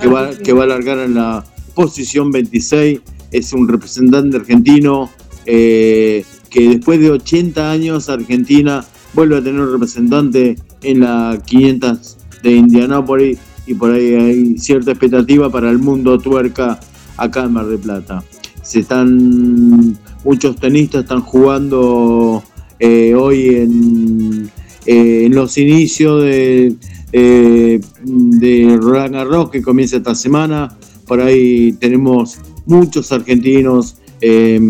E: que va, que va a largar en la posición 26, es un representante argentino eh, que después de 80 años Argentina vuelve a tener un representante en la 500 de Indianápolis y por ahí hay cierta expectativa para el mundo tuerca acá en Mar del Plata. Se están muchos tenistas están jugando eh, hoy en, eh, en los inicios de, eh, de Roland Garros que comienza esta semana. Por ahí tenemos muchos argentinos eh,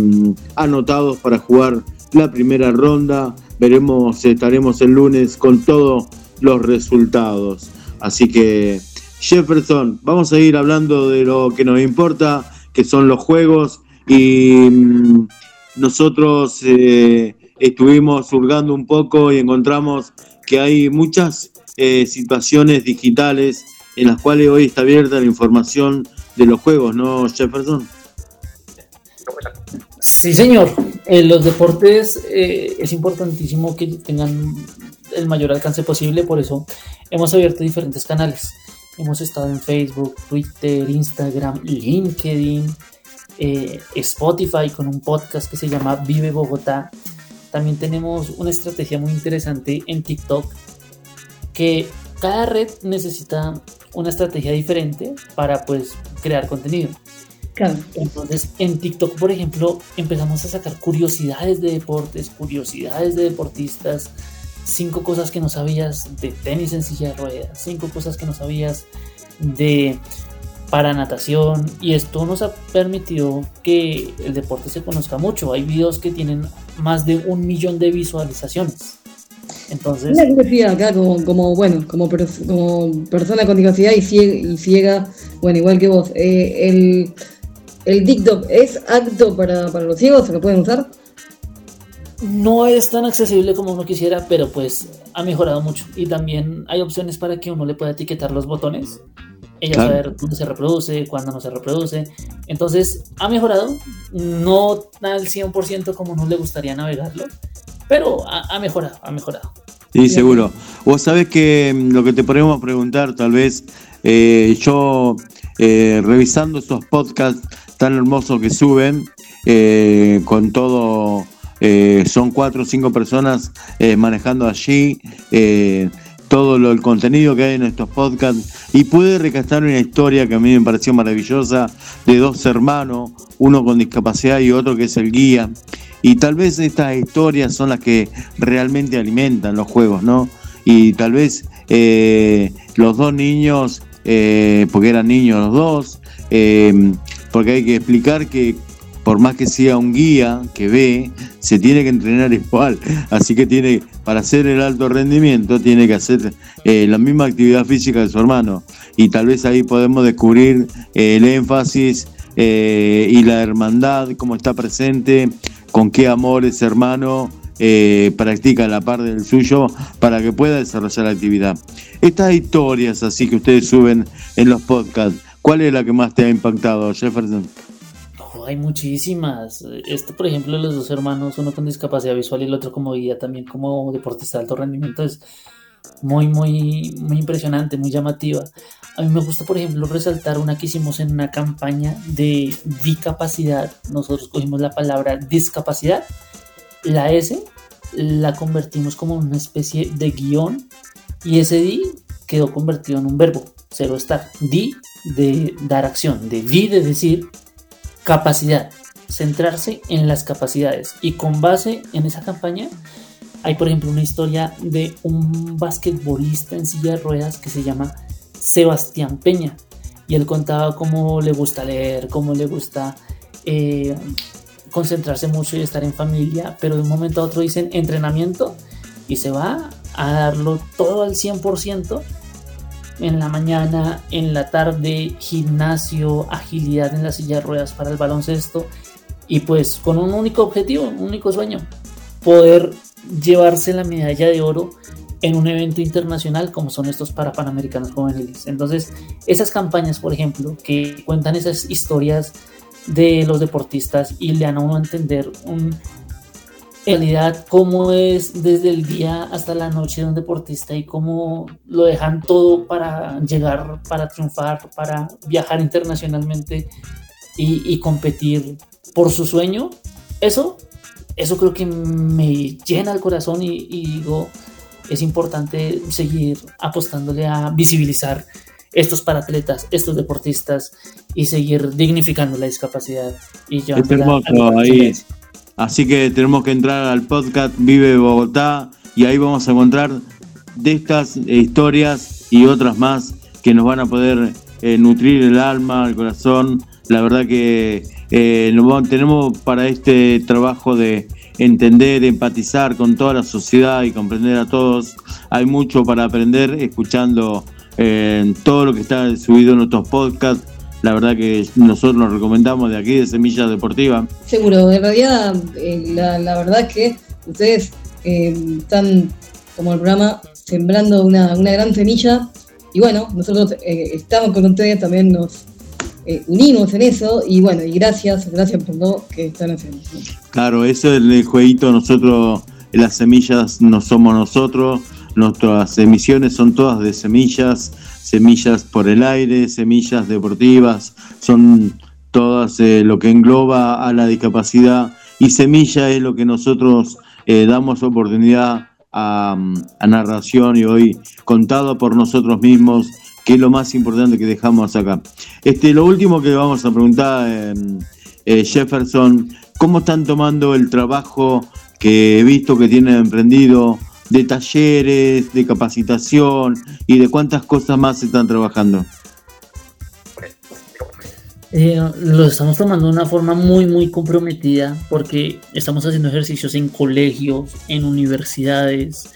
E: anotados para jugar la primera ronda. Veremos, estaremos el lunes con todos los resultados. Así que, Jefferson, vamos a ir hablando de lo que nos importa, que son los juegos. Y mm, nosotros eh, estuvimos hurgando un poco y encontramos que hay muchas eh, situaciones digitales en las cuales hoy está abierta la información de los juegos, ¿no, Jefferson?
F: Sí, señor. En los deportes eh, es importantísimo que tengan el mayor alcance posible, por eso hemos abierto diferentes canales. Hemos estado en Facebook, Twitter, Instagram, LinkedIn, eh, Spotify con un podcast que se llama Vive Bogotá. También tenemos una estrategia muy interesante en TikTok que cada red necesita una estrategia diferente para pues crear contenido.
C: Claro.
F: Entonces, en TikTok, por ejemplo, empezamos a sacar curiosidades de deportes, curiosidades de deportistas, cinco cosas que no sabías de tenis en silla de ruedas, cinco cosas que no sabías de para natación y esto nos ha permitido que el deporte se conozca mucho. Hay videos que tienen más de un millón de visualizaciones. Entonces,
C: Una curiosidad acá, como, como bueno, como, como persona con discapacidad y ciega, y ciega, bueno, igual que vos, eh, el, el TikTok es apto para, para los ciegos, se lo pueden usar.
F: no es tan accesible como uno quisiera, pero pues ha mejorado mucho. Y también hay opciones para que uno le pueda etiquetar los botones. ella
E: Claro.
F: saber dónde se reproduce, cuándo no se reproduce. Entonces, ha mejorado, no al 100% como nos le gustaría navegarlo, pero ha, ha mejorado, ha mejorado.
E: Sí, seguro. Vos sabés que mm, lo que te podemos preguntar, tal vez, eh, yo eh, revisando esos podcasts tan hermosos que suben, eh, con todo, eh, son cuatro o cinco personas eh, manejando allí todo lo, el contenido que hay en estos podcasts, y pude rescatar una historia que a mí me pareció maravillosa de dos hermanos, uno con discapacidad y otro que es el guía. Y tal vez estas historias son las que realmente alimentan los juegos, ¿no? Y tal vez los dos niños, porque eran niños los dos, eh, porque hay que explicar que por más que sea un guía que ve, se tiene que entrenar igual. Así que tiene, para hacer el alto rendimiento, tiene que hacer eh, la misma actividad física de su hermano. Y tal vez ahí podemos descubrir eh, el énfasis eh, y la hermandad, cómo está presente, con qué amor ese hermano practica la par del suyo para que pueda desarrollar la actividad. Estas historias así que ustedes suben en los podcasts, ¿cuál es la que más te ha impactado, Jefferson?
F: Hay muchísimas. Este, por ejemplo, los dos hermanos, uno con discapacidad visual y el otro como guía, también como deportista de alto rendimiento, es muy, muy, muy impresionante, muy llamativa. A mí me gusta, por ejemplo, resaltar una que hicimos en una campaña de discapacidad. Nosotros cogimos la palabra discapacidad, la S la convertimos como una especie de guion y ese di quedó convertido en un verbo, cero estar. Di de dar acción, de di de decir capacidad, centrarse en las capacidades. Y con base en esa campaña hay, por ejemplo, una historia de un basquetbolista en silla de ruedas que se llama Sebastián Peña. Y él contaba cómo le gusta leer, cómo le gusta eh, concentrarse mucho y estar en familia, pero de un momento a otro dicen entrenamiento y se va a darlo todo al 100% en la mañana, en la tarde, gimnasio, agilidad en la silla de ruedas para el baloncesto y pues con un único objetivo, un único sueño, poder llevarse la medalla de oro en un evento internacional como son estos para Panamericanos Juveniles. Entonces, esas campañas, por ejemplo, que cuentan esas historias de los deportistas y le dan a uno entender un, en realidad cómo es desde el día hasta la noche de un deportista y cómo lo dejan todo para llegar, para triunfar, para viajar internacionalmente y, y competir por su sueño. Eso, eso creo que me llena el corazón y, y digo, es importante seguir apostándole a visibilizar estos paratletas, estos deportistas y seguir dignificando la discapacidad y
E: Así que tenemos que entrar al podcast Vive Bogotá y ahí vamos a encontrar de estas eh, historias y otras más que nos van a poder eh, nutrir el alma, el corazón. La verdad que eh, tenemos para este trabajo de entender, empatizar con toda la sociedad y comprender a todos. Hay mucho para aprender escuchando todo lo que está subido en nuestros podcasts. La verdad que nosotros nos recomendamos de aquí, de Semillas Deportivas.
C: Seguro, en realidad eh, la, la verdad es que ustedes eh, están, como el programa, sembrando una, una gran semilla. Y bueno, nosotros eh, estamos con ustedes, también nos unimos en eso. Y bueno, y gracias, gracias por lo que están haciendo.
E: Claro, eso es el jueguito, nosotros, las semillas no somos nosotros, nuestras emisiones son todas de semillas, semillas por el aire, semillas deportivas, son todas eh, lo que engloba a la discapacidad y semilla es lo que nosotros eh, damos oportunidad a, narración y hoy contado por nosotros mismos, que es lo más importante que dejamos acá. Este, lo último que vamos a preguntar, eh, Jefferson, ¿cómo están tomando el trabajo que he visto que tienen emprendido de talleres, de capacitación y de cuántas cosas más están trabajando?
F: Eh, lo estamos tomando de una forma muy, muy comprometida porque estamos haciendo ejercicios en colegios, en universidades,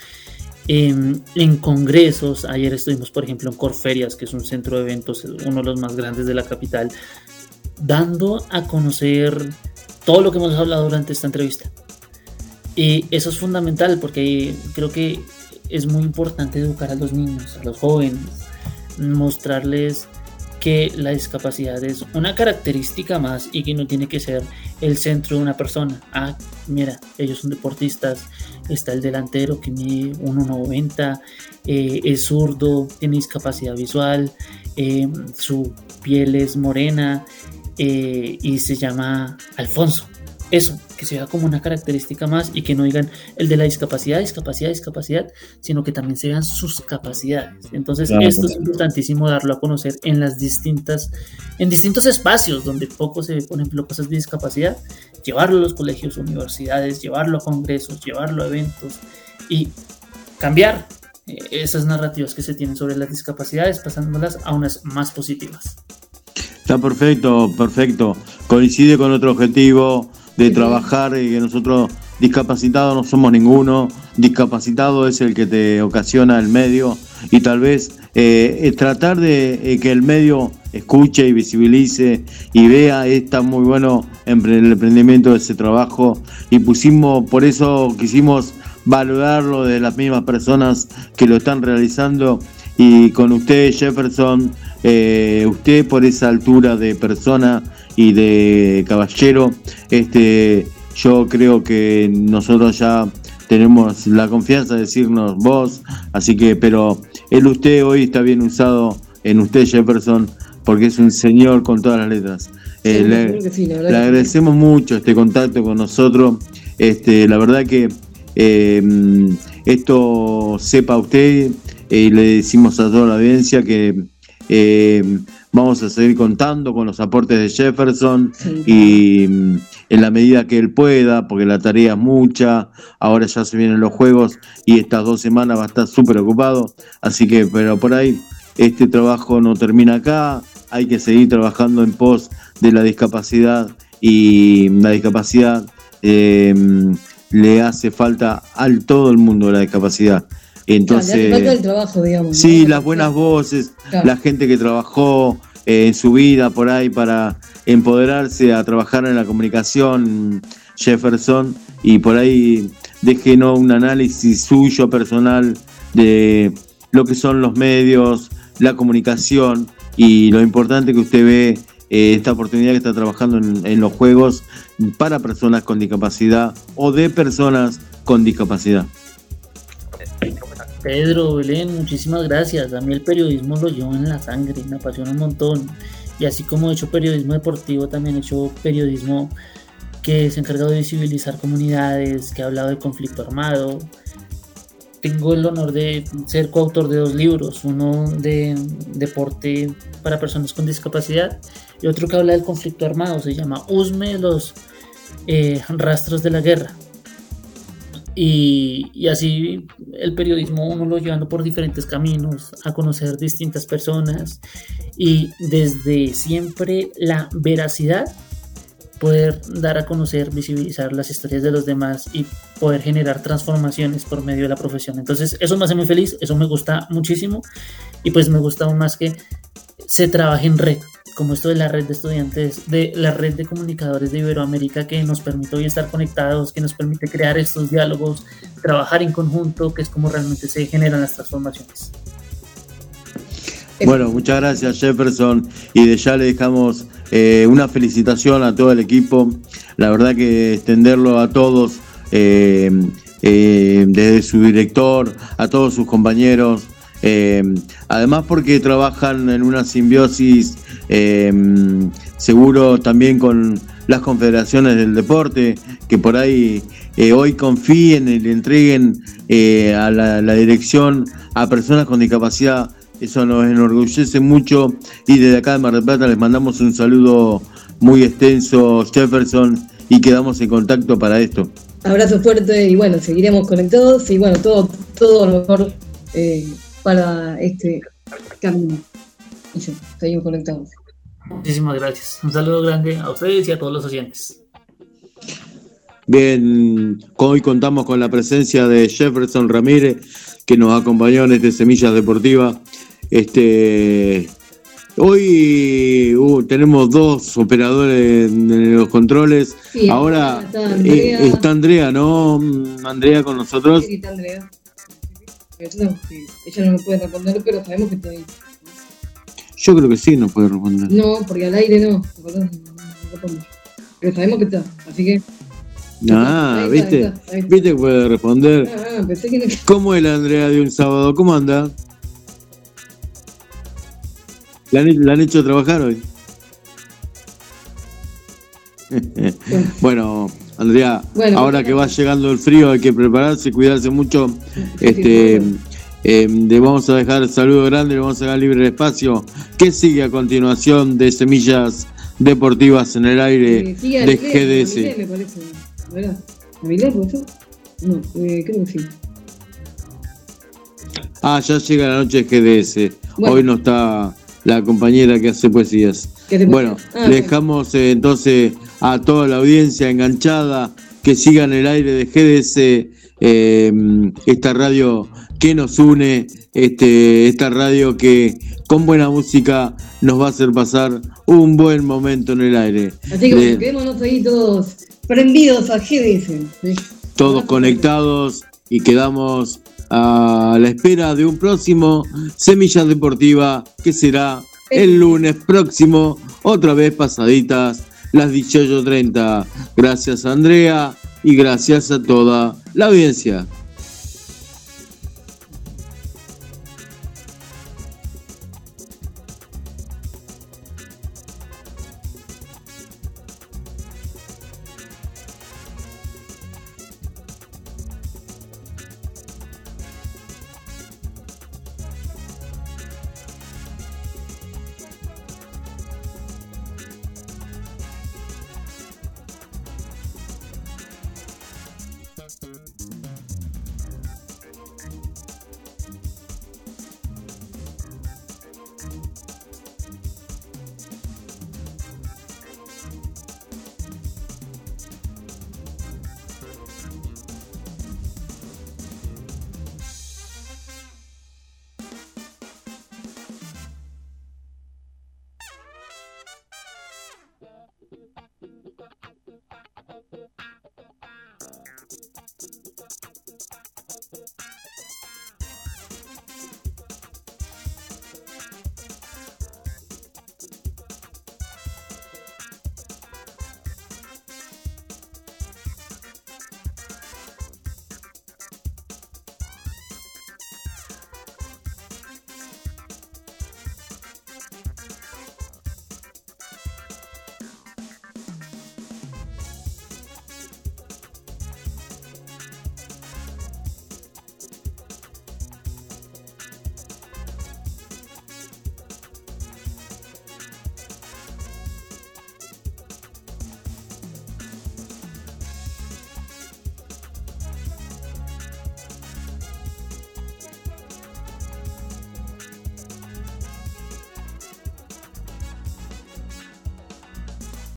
F: en, en congresos. Ayer estuvimos, por ejemplo, en Corferias, que es un centro de eventos, uno de los más grandes de la capital, dando a conocer todo lo que hemos hablado durante esta entrevista. Y eso es fundamental porque creo que es muy importante educar a los niños, a los jóvenes, mostrarles que la discapacidad es una característica más y que no tiene que ser el centro de una persona. Ah, mira, ellos son deportistas, está el delantero que mide 1,90, eh, es zurdo, tiene discapacidad visual, eh, su piel es morena eh, y se llama Alfonso. Eso, que sea como una característica más y que no digan el de la discapacidad, discapacidad, discapacidad, sino que también se vean sus capacidades. Entonces,
E: Claro.
F: esto es importantísimo darlo a conocer en las distintas, en distintos espacios donde poco se ve, por ejemplo, cosas de discapacidad, llevarlo a los colegios, universidades, llevarlo a congresos, llevarlo a eventos y cambiar eh, esas narrativas que se tienen sobre las discapacidades, pasándolas a unas más positivas.
E: Está perfecto, perfecto. Coincide con otro objetivo de trabajar y que nosotros discapacitados no somos ninguno. Discapacitado es el que te ocasiona el medio. Y tal vez eh, tratar de eh, que el medio escuche y visibilice y vea está muy bueno el emprendimiento de ese trabajo. Y pusimos por eso quisimos valorarlo de las mismas personas que lo están realizando. Y con usted Jefferson eh, usted por esa altura de persona y de caballero este yo creo que nosotros ya tenemos la confianza de decirnos vos así que pero el usted hoy está bien usado en usted Jefferson porque es un señor con todas las letras Eh, le-
C: sí, la
E: agradecemos mucho este contacto con nosotros. Este, la verdad que eh, esto sepa usted eh, y le decimos a toda la audiencia que eh, vamos a seguir contando con los aportes de Jefferson y mm, en la medida que él pueda, porque la tarea es mucha, ahora ya se vienen los juegos y estas dos semanas va a estar súper ocupado, así que, pero por ahí este trabajo no termina acá, hay que seguir trabajando en pos de la discapacidad y la discapacidad eh, le hace falta al todo el mundo la discapacidad.
C: Entonces, el
E: Entonces,
C: trabajo, digamos.
E: sí,
C: ¿no?
E: las buenas voces,
C: Claro.
E: la gente que trabajó eh, en su vida por ahí para empoderarse a trabajar en la comunicación, Jefferson, y por ahí déjenos un análisis suyo personal de lo que son los medios, la comunicación y lo importante que usted ve eh, esta oportunidad que está trabajando en, en los juegos para personas con discapacidad o de personas con discapacidad.
F: Pedro, Belén, muchísimas gracias. A mí el periodismo lo llevo en la sangre, me apasiona un montón. Y así como he hecho periodismo deportivo, también he hecho periodismo que se ha encargado de visibilizar comunidades, que ha hablado del conflicto armado. Tengo el honor de ser coautor de dos libros, uno de deporte para personas con discapacidad y otro que habla del conflicto armado, se llama Usme, los eh, rastros de la guerra. Y, así el periodismo uno lo llevando por diferentes caminos, a conocer distintas personas y desde siempre la veracidad, poder dar a conocer, visibilizar las historias de los demás y poder generar transformaciones por medio de la profesión. Entonces eso me hace muy feliz, eso me gusta muchísimo y pues me gusta aún más que se trabaje en red, como esto de la red de estudiantes, de la red de comunicadores de Iberoamérica que nos permite hoy estar conectados, que nos permite crear estos diálogos, trabajar en conjunto, que es como realmente se generan las transformaciones.
E: Bueno, muchas gracias Jefferson y de ya le dejamos eh, una felicitación a todo el equipo. La verdad que extenderlo a todos, eh, eh, desde su director, a todos sus compañeros. Eh, además porque trabajan en una simbiosis eh, seguro también con las confederaciones del deporte, que por ahí eh, hoy confíen y le entreguen eh, a la, la dirección a personas con discapacidad eso nos enorgullece mucho y desde acá de Mar del Plata les mandamos un saludo muy extenso, Jefferson, y quedamos en contacto para esto.
C: Abrazo fuerte y bueno, seguiremos conectados y bueno, todo, todo lo mejor eh, para este camino. Y sí, seguimos conectados.
F: Muchísimas gracias. Un saludo grande a ustedes y a todos los oyentes.
E: Bien, hoy contamos con la presencia de Jefferson Ramírez, que nos acompañó en este Semillas Deportivas. Este, hoy uh, tenemos dos operadores en los controles.
C: Sí,
E: Ahora
C: está
E: eh,
C: Andrea.
E: está Andrea, ¿no? Mm, Andrea con nosotros.
C: Sí, está Andrea. No, ella no me puede responder, pero sabemos que está ahí.
E: Yo creo que sí nos puede responder.
C: No, porque al aire no. No. Pero sabemos que está, así que.
E: Ah,
C: está,
E: ¿viste?
C: está, está.
E: ¿Viste que puede responder?
C: Ah, pensé que no.
E: ¿Cómo es la Andrea de un sábado? ¿Cómo anda? ¿La han, la han hecho trabajar hoy? bueno, Andrea,
C: Bueno,
E: ahora
C: bueno.
E: que va llegando el frío hay que prepararse, cuidarse mucho. Este, eh, le vamos a dejar el saludo grande, le vamos a dar libre el espacio. ¿Qué sigue a continuación de Semillas Deportivas en el aire
C: Eh, sigue
E: de GDS?
C: Me parece. ¿Verdad? No, eh, creo que sí.
E: Ah, ya llega la noche de GDS.
C: Bueno.
E: Hoy no está la compañera que hace poesías.
C: ¿Qué te
E: Bueno?
C: Ah,
E: dejamos eh, entonces a toda la audiencia enganchada que sigan el aire de GDS, eh, esta radio que nos une, este, esta radio que con buena música nos va a hacer pasar un buen momento en el aire.
C: Así que bueno, quedémonos ahí todos prendidos a GDS. ¿sí?
E: todos conectados y quedamos a la espera de un próximo Semillas Deportiva que será el lunes próximo, otra vez pasaditas las 18.30. Gracias Andrea y gracias a toda la audiencia.